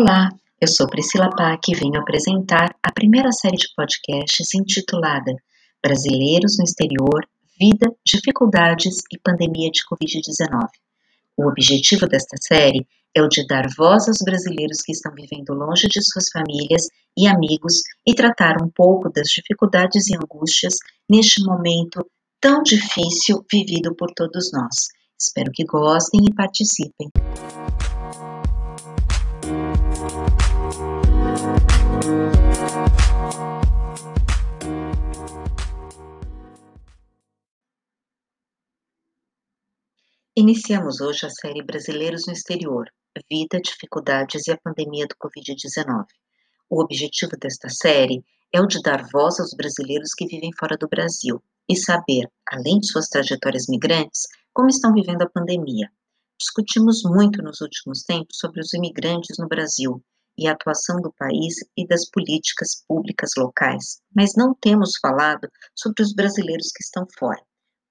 Olá, eu sou Priscila Pac e venho apresentar a primeira série de podcasts intitulada Brasileiros no Exterior, Vida, Dificuldades e Pandemia de Covid-19. O objetivo desta série é o de dar voz aos brasileiros que estão vivendo longe de suas famílias e amigos e tratar um pouco das dificuldades e angústias neste momento tão difícil vivido por todos nós. Espero que gostem e participem. Iniciamos hoje a série Brasileiros no Exterior: Vida, Dificuldades e a Pandemia do Covid-19. O objetivo desta série é o de dar voz aos brasileiros que vivem fora do Brasil e saber, além de suas trajetórias migrantes, como estão vivendo a pandemia. Discutimos muito nos últimos tempos sobre os imigrantes no Brasil e a atuação do país e das políticas públicas locais, mas não temos falado sobre os brasileiros que estão fora.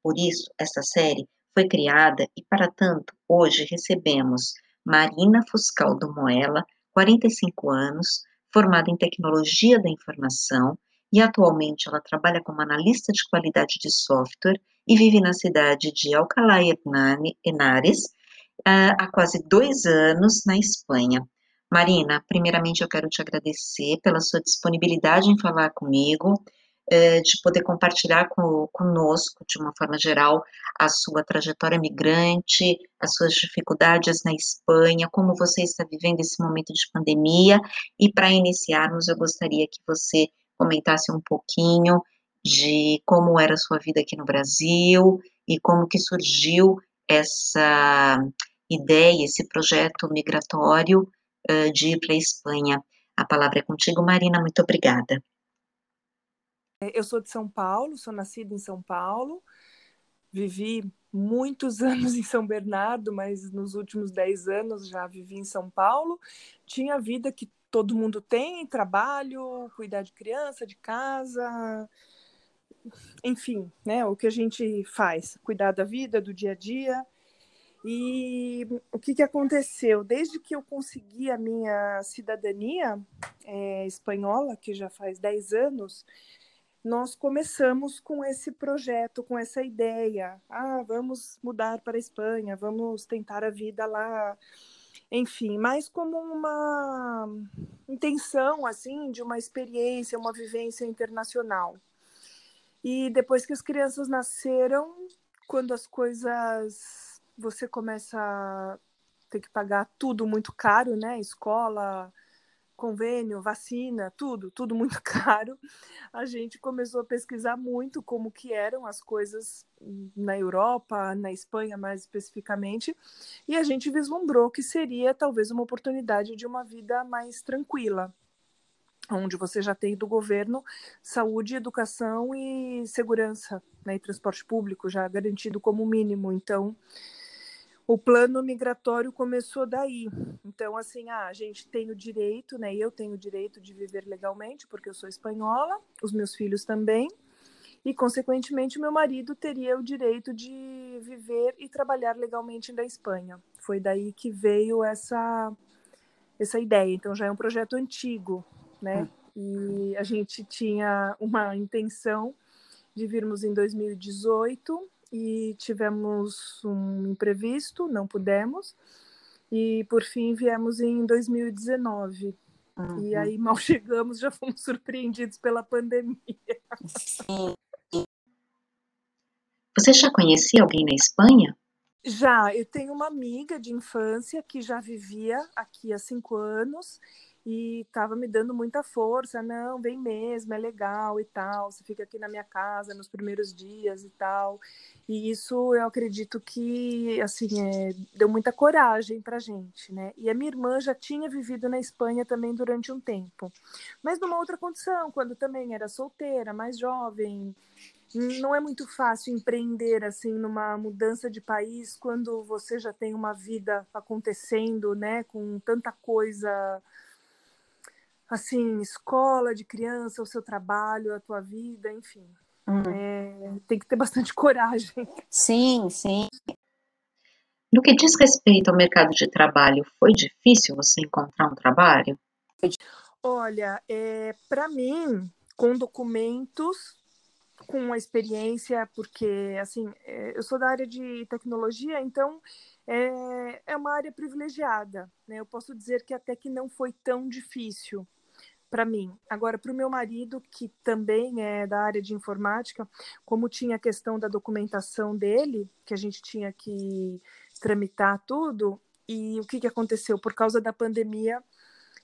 Por isso, esta série foi criada e, para tanto, hoje recebemos Marina Fuscal do Moela, 45 anos, formada em Tecnologia da Informação e atualmente ela trabalha como analista de qualidade de software e vive na cidade de Alcalá Henares ah, há quase dois anos na Espanha. Marina, primeiramente eu quero te agradecer pela sua disponibilidade em falar comigo, eh, de poder compartilhar com, conosco, de uma forma geral, a sua trajetória migrante, as suas dificuldades na Espanha, como você está vivendo esse momento de pandemia. E para iniciarmos, eu gostaria que você comentasse um pouquinho de como era a sua vida aqui no Brasil e como que surgiu essa ideia, esse projeto migratório de ir para a Espanha. A palavra é contigo, Marina, muito obrigada. Eu sou de São Paulo, sou nascida em São Paulo, vivi muitos anos em São Bernardo, mas nos últimos dez anos já vivi em São Paulo. Tinha a vida que todo mundo tem, trabalho, cuidar de criança, de casa, enfim, né, o que a gente faz, cuidar da vida, do dia a dia. E o que, que aconteceu? Desde que eu consegui a minha cidadania é, espanhola, que já faz 10 anos, nós começamos com esse projeto, com essa ideia. Ah, vamos mudar para a Espanha, vamos tentar a vida lá. Enfim, mais como uma intenção, assim, de uma experiência, uma vivência internacional. E depois que as crianças nasceram, quando as coisas você começa a ter que pagar tudo muito caro, né? Escola, convênio, vacina, tudo, tudo muito caro. A gente começou a pesquisar muito como que eram as coisas na Europa, na Espanha mais especificamente, e a gente vislumbrou que seria talvez uma oportunidade de uma vida mais tranquila, onde você já tem do governo saúde, educação e segurança, né, e transporte público já garantido como mínimo. Então, o plano migratório começou daí. Então, assim, ah, a gente tem o direito, né? Eu tenho o direito de viver legalmente, porque eu sou espanhola, os meus filhos também, e, consequentemente, meu marido teria o direito de viver e trabalhar legalmente na Espanha. Foi daí que veio essa, essa ideia. Então, já é um projeto antigo, né? E a gente tinha uma intenção de virmos em 2018 e tivemos um imprevisto, não pudemos. E por fim viemos em 2019. Uhum. E aí mal chegamos, já fomos surpreendidos pela pandemia. Sim. Você já conhecia alguém na Espanha? Já, eu tenho uma amiga de infância que já vivia aqui há cinco anos e estava me dando muita força, não, vem mesmo, é legal e tal, você fica aqui na minha casa nos primeiros dias e tal. E isso eu acredito que, assim, é, deu muita coragem pra gente, né? E a minha irmã já tinha vivido na Espanha também durante um tempo, mas numa outra condição, quando também era solteira, mais jovem, não é muito fácil empreender assim numa mudança de país quando você já tem uma vida acontecendo, né, com tanta coisa assim, escola de criança, o seu trabalho, a tua vida, enfim. Uhum. É, tem que ter bastante coragem. Sim, sim. No que diz respeito ao mercado de trabalho, foi difícil você encontrar um trabalho? Olha, é, para mim, com documentos, com a experiência, porque assim, é, eu sou da área de tecnologia, então é, é uma área privilegiada. Né? Eu posso dizer que até que não foi tão difícil para mim. Agora, para o meu marido, que também é da área de informática, como tinha a questão da documentação dele, que a gente tinha que tramitar tudo, e o que, que aconteceu? Por causa da pandemia,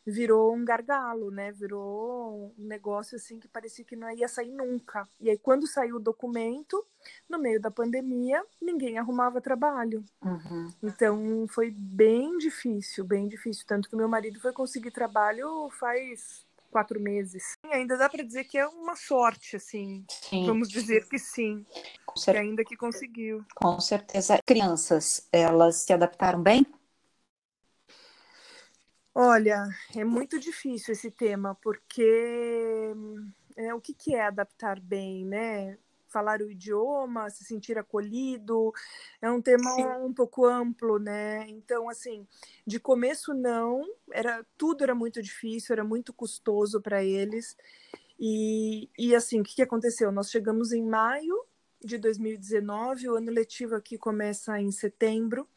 virou um gargalo, né? Virou um negócio assim que parecia que não ia sair nunca. E aí, quando saiu o documento, no meio da pandemia, ninguém arrumava trabalho. Uhum. Então, foi bem difícil, bem difícil. Tanto que meu marido foi conseguir trabalho faz quatro meses. E ainda dá para dizer que é uma sorte, assim. Sim. Vamos dizer que sim. Que ainda que conseguiu. Com certeza. Crianças, elas se adaptaram bem? Olha, é muito difícil esse tema, porque é, o que, que é adaptar bem, né? Falar o idioma, se sentir acolhido, é um tema Sim. um pouco amplo, né? Então, assim, de começo não, era tudo era muito difícil, era muito custoso para eles. E, e assim, o que, que aconteceu? Nós chegamos em maio de 2019, o ano letivo aqui começa em setembro.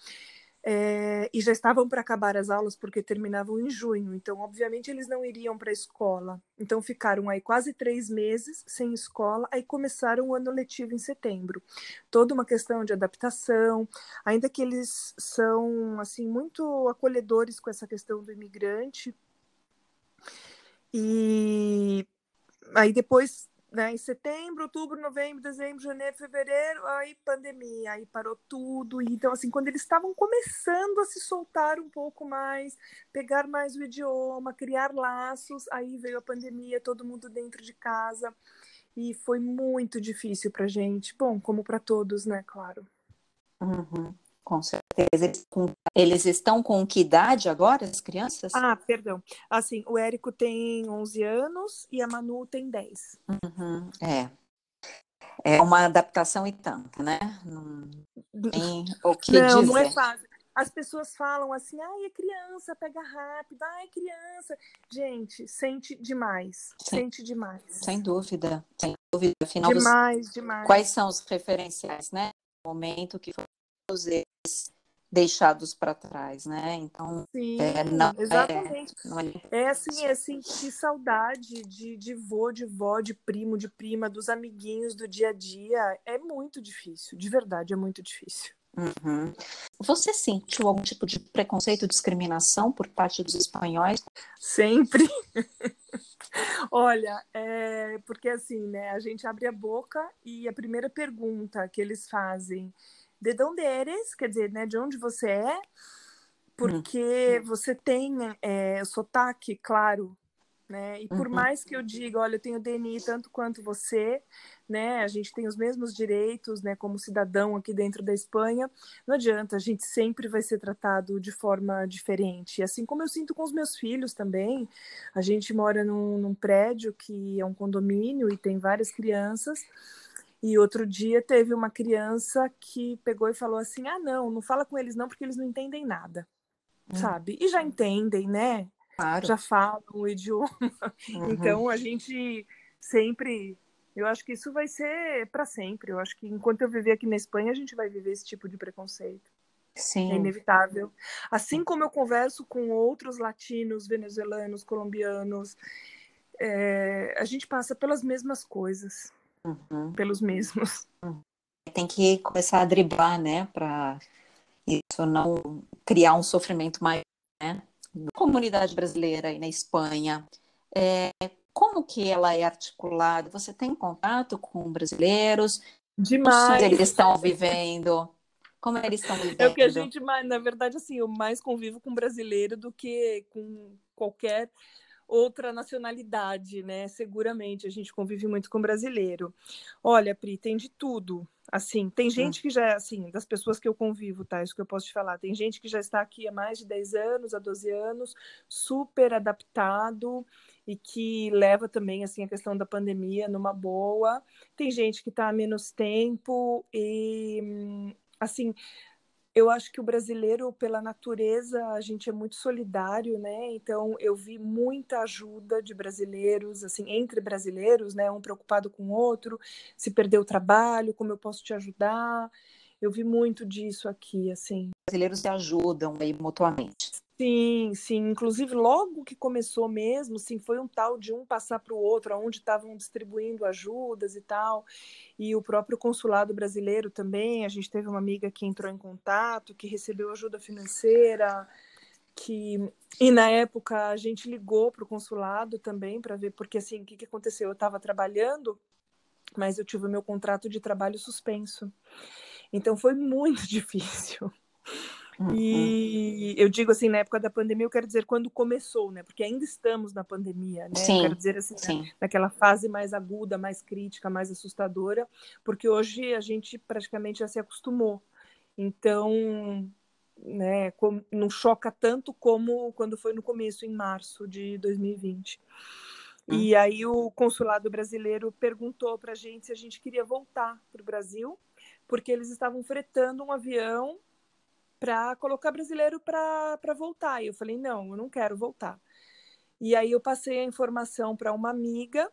É, e já estavam para acabar as aulas porque terminavam em junho, então obviamente eles não iriam para a escola. Então ficaram aí quase três meses sem escola, aí começaram o ano letivo em setembro. Toda uma questão de adaptação, ainda que eles são assim muito acolhedores com essa questão do imigrante. E aí depois né, em setembro, outubro, novembro, dezembro, janeiro, fevereiro, aí pandemia, aí parou tudo. Então, assim, quando eles estavam começando a se soltar um pouco mais, pegar mais o idioma, criar laços, aí veio a pandemia, todo mundo dentro de casa. E foi muito difícil para gente. Bom, como para todos, né, claro. Uhum. Com certeza. Eles estão com que idade agora, as crianças? Ah, perdão. Assim, o Érico tem 11 anos e a Manu tem 10. Uhum, é. É uma adaptação e tanto, né? Não tem o que não, dizer. Não é fácil. As pessoas falam assim, ai, é criança, pega rápido, ai, é criança. Gente, sente demais, Sim. sente demais. Sem dúvida, sem dúvida. Afinal, demais, demais. Quais são os referenciais, né? No momento que foi deixados para trás, né? Então, Sim, é, não, é, exatamente. É, não é... é assim, é assim, que saudade de, de vô, de vó, de primo, de prima, dos amiguinhos do dia a dia. É muito difícil, de verdade, é muito difícil. Uhum. Você sentiu algum tipo de preconceito, discriminação por parte dos espanhóis? Sempre. Olha, é, porque assim, né? A gente abre a boca e a primeira pergunta que eles fazem de onde eres, quer dizer, né, de onde você é, porque hum. você tem é, sotaque, claro, né? E por uhum. mais que eu diga, olha, eu tenho DNI tanto quanto você, né? A gente tem os mesmos direitos, né? Como cidadão aqui dentro da Espanha, não adianta, a gente sempre vai ser tratado de forma diferente. Assim como eu sinto com os meus filhos também, a gente mora num, num prédio que é um condomínio e tem várias crianças. E outro dia teve uma criança que pegou e falou assim: ah, não, não fala com eles não, porque eles não entendem nada, hum. sabe? E já entendem, né? Claro. Já falam o idioma. Uhum. Então a gente sempre. Eu acho que isso vai ser para sempre. Eu acho que enquanto eu viver aqui na Espanha, a gente vai viver esse tipo de preconceito. Sim. É inevitável. Assim como eu converso com outros latinos, venezuelanos, colombianos, é, a gente passa pelas mesmas coisas uhum. pelos mesmos. Tem que começar a driblar, né, para isso não criar um sofrimento maior, né? Na comunidade brasileira e na Espanha, é, como que ela é articulada? Você tem contato com brasileiros? Demais. Eles estão vivendo? Como eles estão vivendo? É o que a gente mais, na verdade, assim, eu mais convivo com brasileiro do que com qualquer outra nacionalidade, né? Seguramente a gente convive muito com brasileiro. Olha, Pri, tem de tudo. Assim, tem hum. gente que já, assim, das pessoas que eu convivo, tá? Isso que eu posso te falar. Tem gente que já está aqui há mais de 10 anos, há 12 anos, super adaptado e que leva também, assim, a questão da pandemia numa boa. Tem gente que está há menos tempo e, assim, eu acho que o brasileiro, pela natureza, a gente é muito solidário, né? Então, eu vi muita ajuda de brasileiros, assim, entre brasileiros, né? Um preocupado com o outro, se perdeu o trabalho, como eu posso te ajudar. Eu vi muito disso aqui, assim. Brasileiros se ajudam aí mutuamente. Sim, sim. Inclusive, logo que começou mesmo, sim, foi um tal de um passar para o outro, onde estavam distribuindo ajudas e tal. E o próprio consulado brasileiro também. A gente teve uma amiga que entrou em contato, que recebeu ajuda financeira, que e na época a gente ligou para o consulado também para ver, porque assim, o que, que aconteceu? Eu estava trabalhando, mas eu tive o meu contrato de trabalho suspenso. Então foi muito difícil. Uhum. E eu digo assim, na época da pandemia, eu quero dizer quando começou, né? Porque ainda estamos na pandemia, né? Sim, eu quero dizer assim, né? naquela fase mais aguda, mais crítica, mais assustadora, porque hoje a gente praticamente já se acostumou. Então, né, não choca tanto como quando foi no começo, em março de 2020. Hum. E aí o consulado brasileiro perguntou para a gente se a gente queria voltar para o Brasil, porque eles estavam fretando um avião para colocar brasileiro para voltar. E eu falei: não, eu não quero voltar. E aí eu passei a informação para uma amiga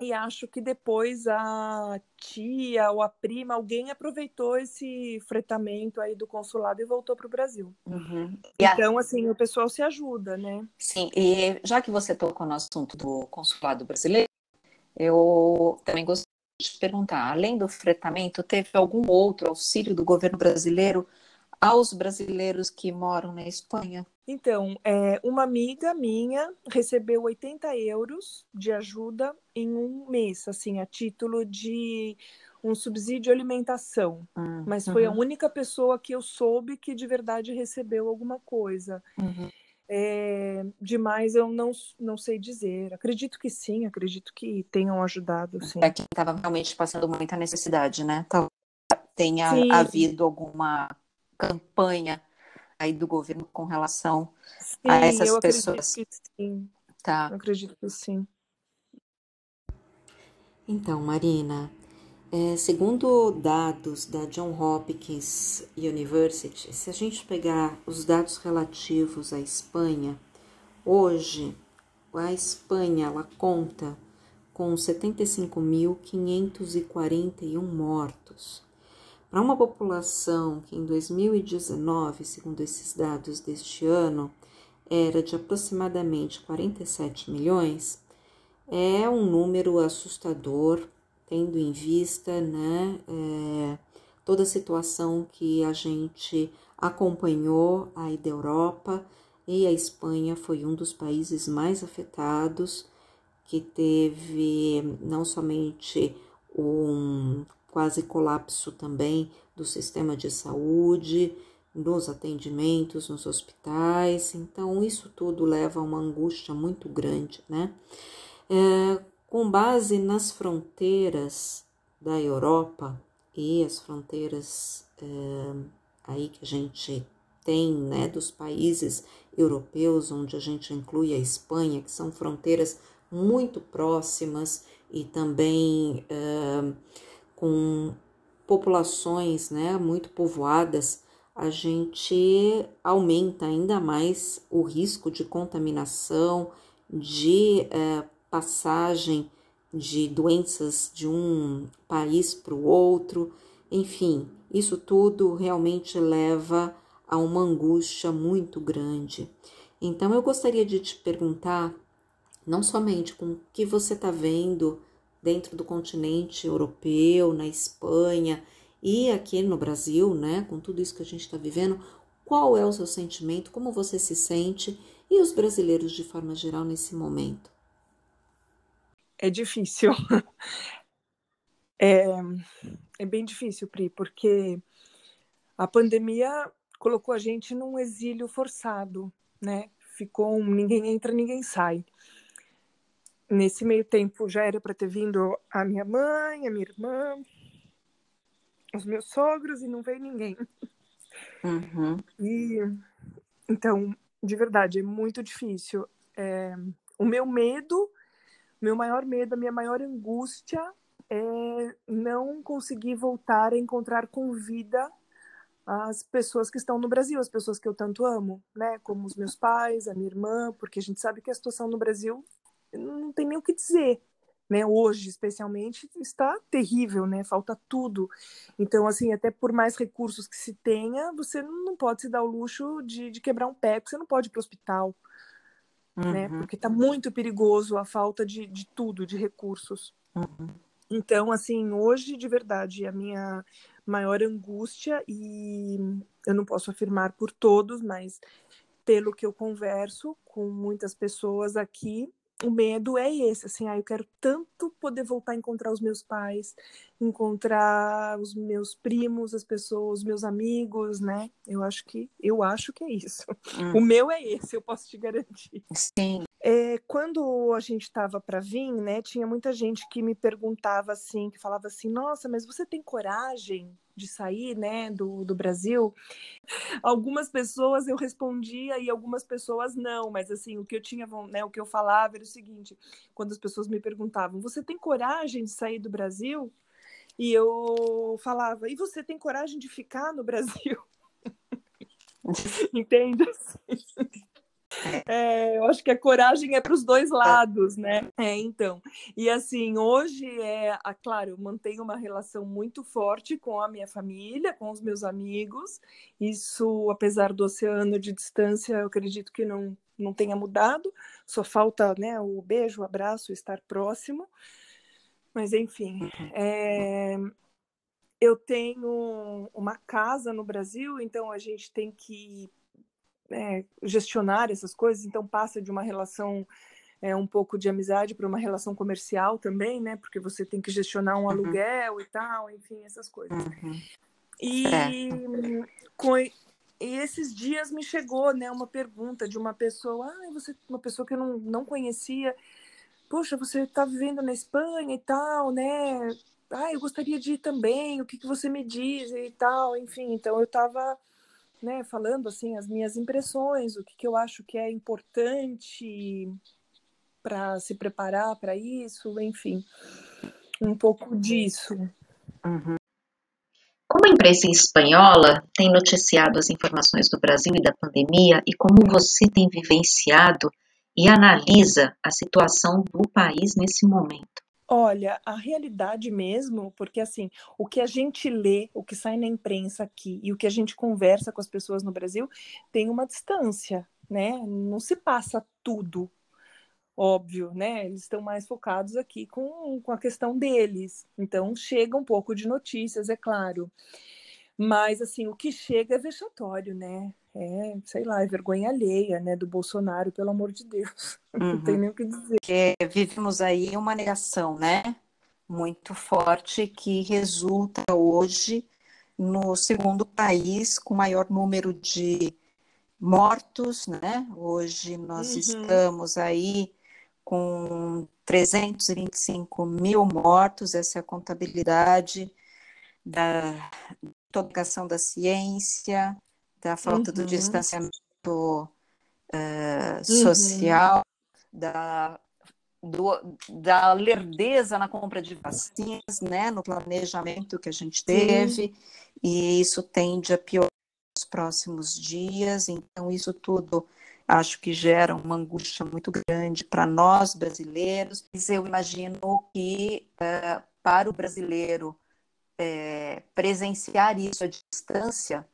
e acho que depois a tia ou a prima, alguém aproveitou esse fretamento aí do consulado e voltou para o Brasil. Uhum. Então, a... assim, o pessoal se ajuda, né? Sim, e já que você tocou no assunto do consulado brasileiro, eu também gostaria de te perguntar, além do fretamento, teve algum outro auxílio do governo brasileiro aos brasileiros que moram na Espanha? Então, é, uma amiga minha recebeu 80 euros de ajuda em um mês, assim, a título de um subsídio de alimentação. Uhum. Mas foi a uhum. única pessoa que eu soube que de verdade recebeu alguma coisa. Uhum. É, demais eu não, não sei dizer. Acredito que sim, acredito que tenham ajudado, sim. Para quem estava realmente passando muita necessidade, né? Talvez tenha sim. havido alguma campanha aí do governo com relação sim, a essas eu pessoas. Acredito que sim. Tá. Eu acredito que sim. Então, Marina, é, segundo dados da John Hopkins University, se a gente pegar os dados relativos à Espanha, hoje a Espanha ela conta com 75.541 mortos. Para uma população que em 2019, segundo esses dados deste ano, era de aproximadamente 47 milhões, é um número assustador, tendo em vista né, é, toda a situação que a gente acompanhou aí da Europa e a Espanha foi um dos países mais afetados, que teve não somente um quase colapso também do sistema de saúde, nos atendimentos nos hospitais. Então, isso tudo leva a uma angústia muito grande, né? É, com base nas fronteiras da Europa e as fronteiras é, aí que a gente tem, né, dos países europeus, onde a gente inclui a Espanha, que são fronteiras muito próximas e também é, com populações né, muito povoadas, a gente aumenta ainda mais o risco de contaminação, de é, passagem de doenças de um país para o outro, enfim, isso tudo realmente leva a uma angústia muito grande. Então, eu gostaria de te perguntar, não somente com o que você está vendo dentro do continente europeu, na Espanha e aqui no Brasil, né, com tudo isso que a gente está vivendo, qual é o seu sentimento, como você se sente e os brasileiros de forma geral nesse momento? É difícil. É, é bem difícil, Pri, porque a pandemia colocou a gente num exílio forçado, né? Ficou um ninguém entra, ninguém sai. Nesse meio tempo já era para ter vindo a minha mãe, a minha irmã, os meus sogros e não veio ninguém. Uhum. E então, de verdade, é muito difícil. É, o meu medo, meu maior medo, a minha maior angústia é não conseguir voltar a encontrar com vida as pessoas que estão no Brasil, as pessoas que eu tanto amo, né? Como os meus pais, a minha irmã, porque a gente sabe que a situação no Brasil não tem nem o que dizer, né? Hoje, especialmente, está terrível, né? Falta tudo. Então, assim, até por mais recursos que se tenha, você não pode se dar o luxo de, de quebrar um pé, porque você não pode ir para o hospital, né? uhum. né? Porque está muito perigoso a falta de, de tudo, de recursos. Uhum. Então, assim, hoje, de verdade, a minha maior angústia, e eu não posso afirmar por todos, mas pelo que eu converso com muitas pessoas aqui, o medo é esse, assim, ah, eu quero tanto poder voltar a encontrar os meus pais, encontrar os meus primos, as pessoas, os meus amigos, né? Eu acho que eu acho que é isso. Hum. O meu é esse, eu posso te garantir. Sim. É, quando a gente estava para vir, né, tinha muita gente que me perguntava assim, que falava assim, nossa, mas você tem coragem de sair, né, do, do Brasil? Algumas pessoas eu respondia e algumas pessoas não, mas assim, o que eu tinha, né, o que eu falava era o seguinte, quando as pessoas me perguntavam, você tem coragem de sair do Brasil? E eu falava, e você tem coragem de ficar no Brasil? Entende? É, eu acho que a coragem é para os dois lados, né? É, então. E assim, hoje é, a, claro, eu mantenho uma relação muito forte com a minha família, com os meus amigos. Isso, apesar do oceano de distância, eu acredito que não, não tenha mudado. Só falta né, o beijo, o abraço, estar próximo. Mas enfim, uhum. é, eu tenho uma casa no Brasil, então a gente tem que é, gestionar essas coisas, então passa de uma relação é, um pouco de amizade para uma relação comercial também, né? Porque você tem que gestionar um uhum. aluguel e tal, enfim, essas coisas. Uhum. E, com, e esses dias me chegou, né, uma pergunta de uma pessoa, ah, você, uma pessoa que eu não, não conhecia, poxa, você está vivendo na Espanha e tal, né? Ah, eu gostaria de ir também, o que, que você me diz e tal, enfim. Então eu estava né, falando assim as minhas impressões, o que, que eu acho que é importante para se preparar para isso, enfim, um pouco disso. Uhum. Como a imprensa espanhola tem noticiado as informações do Brasil e da pandemia e como você tem vivenciado e analisa a situação do país nesse momento? Olha, a realidade mesmo, porque assim, o que a gente lê, o que sai na imprensa aqui e o que a gente conversa com as pessoas no Brasil tem uma distância, né? Não se passa tudo, óbvio, né? Eles estão mais focados aqui com, com a questão deles. Então, chega um pouco de notícias, é claro. Mas, assim, o que chega é vexatório, né? É, sei lá, é vergonha alheia, né, do Bolsonaro, pelo amor de Deus. Uhum. Não tem uhum. nem o que dizer. Porque vivemos aí uma negação, né? Muito forte que resulta hoje no segundo país com maior número de mortos, né? Hoje nós uhum. estamos aí com 325 mil mortos, essa é a contabilidade da propagação da ciência, da falta uhum. do distanciamento uh, social, uhum. da, do, da lerdeza na compra de vacinas, né, no planejamento que a gente teve, Sim. e isso tende a piorar nos próximos dias, então isso tudo acho que gera uma angústia muito grande para nós brasileiros, eu imagino que uh, para o brasileiro é, presenciar isso à distância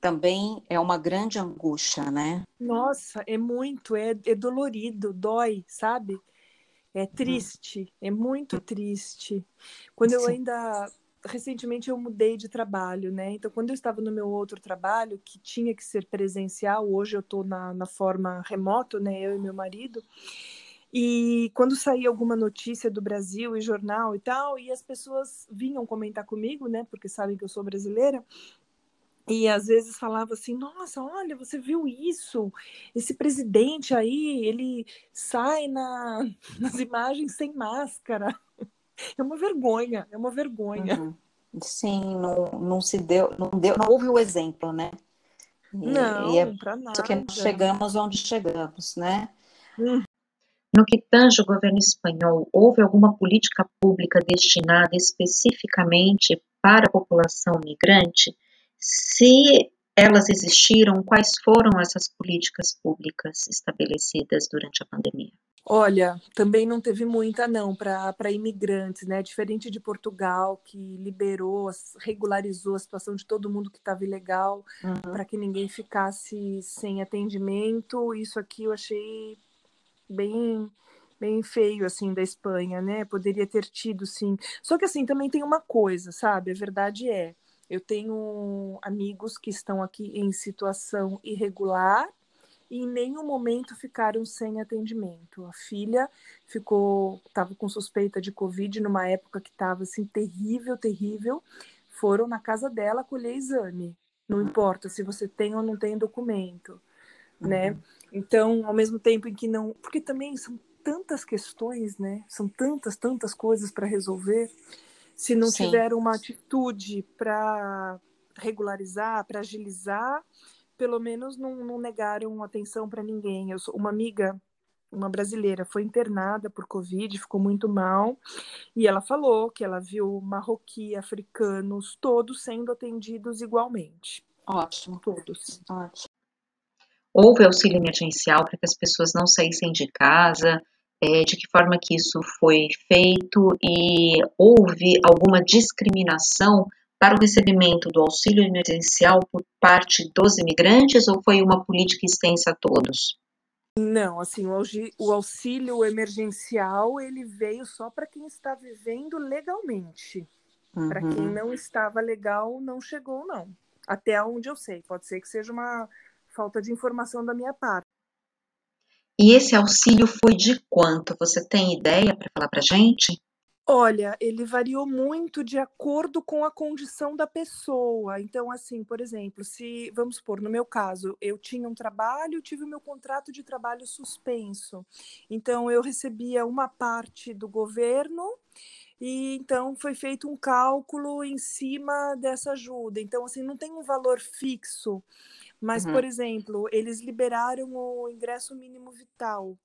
também é uma grande angústia, né? Nossa, é muito, é, é dolorido, dói, sabe? É triste, é muito triste. Quando Sim. eu ainda recentemente eu mudei de trabalho, né? Então, quando eu estava no meu outro trabalho, que tinha que ser presencial, hoje eu estou na, na forma remoto, né? Eu e meu marido. E quando saía alguma notícia do Brasil e jornal e tal, e as pessoas vinham comentar comigo, né? Porque sabem que eu sou brasileira. E às vezes falava assim: Nossa, olha, você viu isso? Esse presidente aí, ele sai na, nas imagens sem máscara. É uma vergonha, é uma vergonha. Uhum. Sim, não, não se deu, não deu, não houve o exemplo, né? E, não, e é para nada. Só que chegamos onde chegamos, né? Hum. No que tange o governo espanhol, houve alguma política pública destinada especificamente para a população migrante? Se elas existiram, quais foram essas políticas públicas estabelecidas durante a pandemia? Olha, também não teve muita não para imigrantes, né? Diferente de Portugal, que liberou, regularizou a situação de todo mundo que estava ilegal, uhum. para que ninguém ficasse sem atendimento. Isso aqui eu achei bem bem feio assim da Espanha, né? Poderia ter tido sim. Só que assim também tem uma coisa, sabe? A verdade é, eu tenho amigos que estão aqui em situação irregular e em nenhum momento ficaram sem atendimento. A filha ficou, estava com suspeita de Covid numa época que estava assim terrível, terrível. Foram na casa dela colher exame. Não uhum. importa se você tem ou não tem documento, né? Uhum. Então, ao mesmo tempo em que não, porque também são tantas questões, né? São tantas, tantas coisas para resolver. Se não Sim. tiver uma atitude para regularizar, para agilizar, pelo menos não, não negaram atenção para ninguém. Eu sou uma amiga, uma brasileira, foi internada por Covid, ficou muito mal, e ela falou que ela viu marroquí, africanos, todos sendo atendidos igualmente. Ótimo. Todos. Ótimo. Houve auxílio emergencial para que as pessoas não saíssem de casa? É, de que forma que isso foi feito e houve alguma discriminação para o recebimento do auxílio emergencial por parte dos imigrantes ou foi uma política extensa a todos? Não, assim, o auxílio emergencial ele veio só para quem está vivendo legalmente. Uhum. Para quem não estava legal, não chegou, não. Até onde eu sei. Pode ser que seja uma falta de informação da minha parte. E esse auxílio foi de quanto? Você tem ideia para falar para gente? Olha, ele variou muito de acordo com a condição da pessoa. Então, assim, por exemplo, se, vamos supor, no meu caso, eu tinha um trabalho, tive o meu contrato de trabalho suspenso. Então, eu recebia uma parte do governo e então foi feito um cálculo em cima dessa ajuda. Então, assim, não tem um valor fixo. Mas, uhum. por exemplo, eles liberaram o ingresso mínimo vital.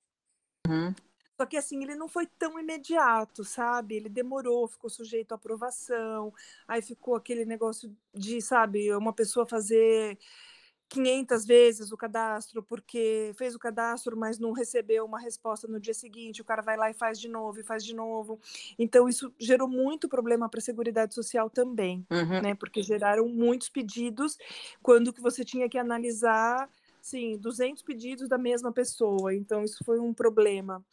Uhum. Só que assim, ele não foi tão imediato, sabe? Ele demorou, ficou sujeito à aprovação. Aí ficou aquele negócio de, sabe, uma pessoa fazer 500 vezes o cadastro porque fez o cadastro, mas não recebeu uma resposta no dia seguinte, o cara vai lá e faz de novo e faz de novo. Então isso gerou muito problema para a Seguridade Social também, uhum. né? Porque geraram muitos pedidos quando que você tinha que analisar, sim, 200 pedidos da mesma pessoa. Então isso foi um problema.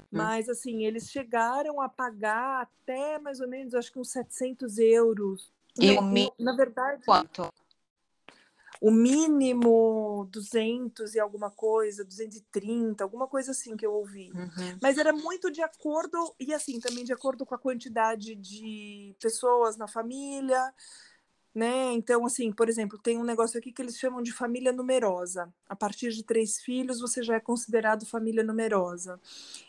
Hum. Mas, assim, eles chegaram a pagar até mais ou menos, acho que uns 700 euros. E Não, o na verdade. Quanto? O mínimo 200 e alguma coisa, 230, alguma coisa assim que eu ouvi. Uhum. Mas era muito de acordo, e assim, também de acordo com a quantidade de pessoas na família, né? Então, assim, por exemplo, tem um negócio aqui que eles chamam de família numerosa. A partir de três filhos, você já é considerado família numerosa.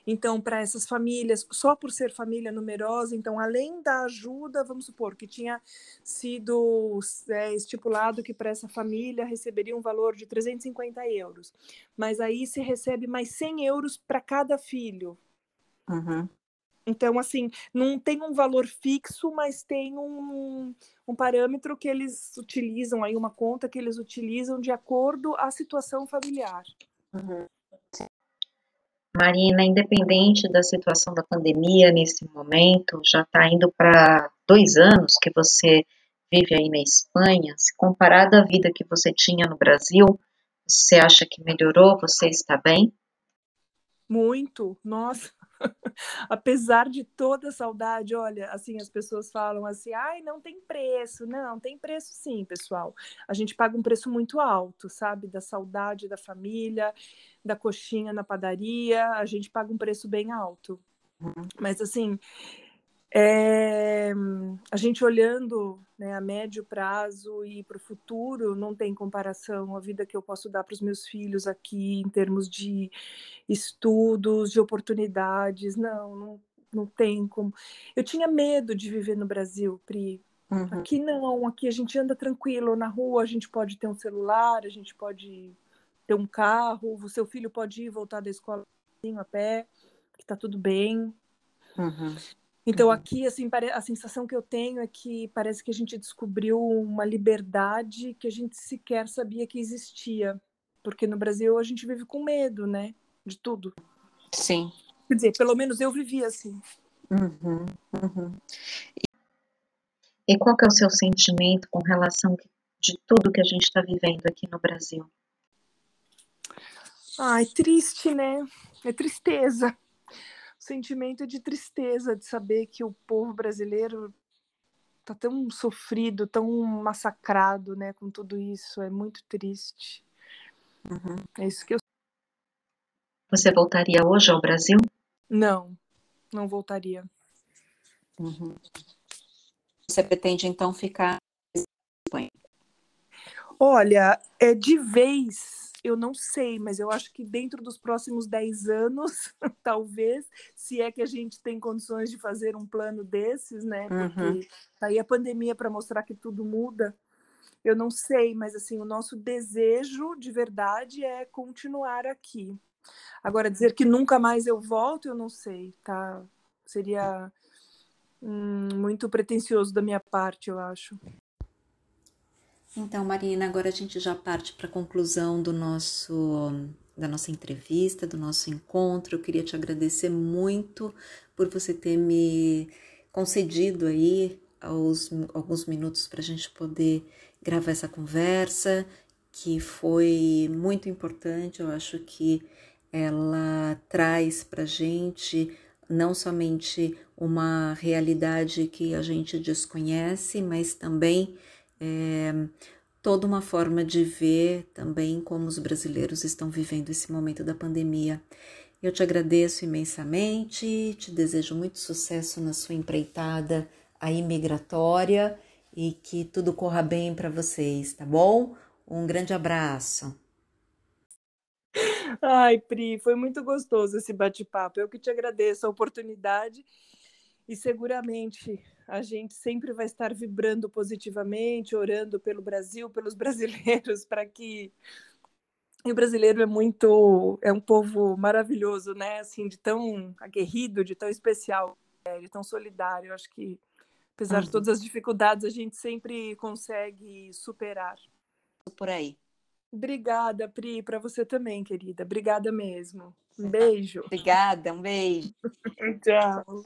Então, para essas famílias, só por ser família numerosa, então, além da ajuda, vamos supor que tinha sido é, estipulado que para essa família receberia um valor de 350 euros, mas aí se recebe mais 100 euros para cada filho. Uhum. Então, assim, não tem um valor fixo, mas tem um, um parâmetro que eles utilizam, aí uma conta que eles utilizam de acordo à situação familiar. Uhum. Marina, independente da situação da pandemia nesse momento, já está indo para dois anos que você vive aí na Espanha. Se comparado à vida que você tinha no Brasil, você acha que melhorou? Você está bem? Muito, nossa. Apesar de toda a saudade, olha, assim, as pessoas falam assim, ai, não tem preço. Não, tem preço sim, pessoal. A gente paga um preço muito alto, sabe? Da saudade da família, da coxinha na padaria, a gente paga um preço bem alto. Uhum. Mas assim, é, a gente olhando né, a médio prazo e para o futuro, não tem comparação a vida que eu posso dar para os meus filhos aqui em termos de estudos, de oportunidades. Não, não, não tem como. Eu tinha medo de viver no Brasil, Pri. Uhum. Aqui não, aqui a gente anda tranquilo na rua, a gente pode ter um celular, a gente pode ter um carro, o seu filho pode ir voltar da escola a pé, que está tudo bem. Uhum. Então uhum. aqui assim a sensação que eu tenho é que parece que a gente descobriu uma liberdade que a gente sequer sabia que existia, porque no Brasil a gente vive com medo, né, de tudo. Sim. Quer dizer, pelo menos eu vivia assim. Uhum, uhum. E qual que é o seu sentimento com relação de tudo que a gente está vivendo aqui no Brasil? Ai, triste, né? É tristeza sentimento de tristeza de saber que o povo brasileiro tá tão sofrido, tão massacrado, né, com tudo isso. É muito triste. Uhum. É isso que eu. Você voltaria hoje ao Brasil? Não, não voltaria. Uhum. Você pretende então ficar? Olha, é de vez eu não sei, mas eu acho que dentro dos próximos 10 anos, talvez, se é que a gente tem condições de fazer um plano desses, né? Porque uhum. tá aí a pandemia para mostrar que tudo muda. Eu não sei, mas assim, o nosso desejo de verdade é continuar aqui. Agora, dizer que nunca mais eu volto, eu não sei, tá? Seria hum, muito pretensioso da minha parte, eu acho. Então, Marina, agora a gente já parte para a conclusão do nosso da nossa entrevista, do nosso encontro. Eu queria te agradecer muito por você ter me concedido aí aos, alguns minutos para a gente poder gravar essa conversa, que foi muito importante. Eu acho que ela traz para a gente não somente uma realidade que a gente desconhece, mas também é, toda uma forma de ver também como os brasileiros estão vivendo esse momento da pandemia. Eu te agradeço imensamente, te desejo muito sucesso na sua empreitada aí migratória e que tudo corra bem para vocês, tá bom? Um grande abraço. Ai, Pri, foi muito gostoso esse bate-papo. Eu que te agradeço a oportunidade e seguramente a gente sempre vai estar vibrando positivamente, orando pelo Brasil, pelos brasileiros, para que e o brasileiro é muito é um povo maravilhoso, né? Assim, de tão aguerrido, de tão especial, de tão solidário. acho que apesar uhum. de todas as dificuldades, a gente sempre consegue superar. Por aí. Obrigada, Pri, para você também, querida. Obrigada mesmo. Um beijo. Obrigada, um beijo. Tchau.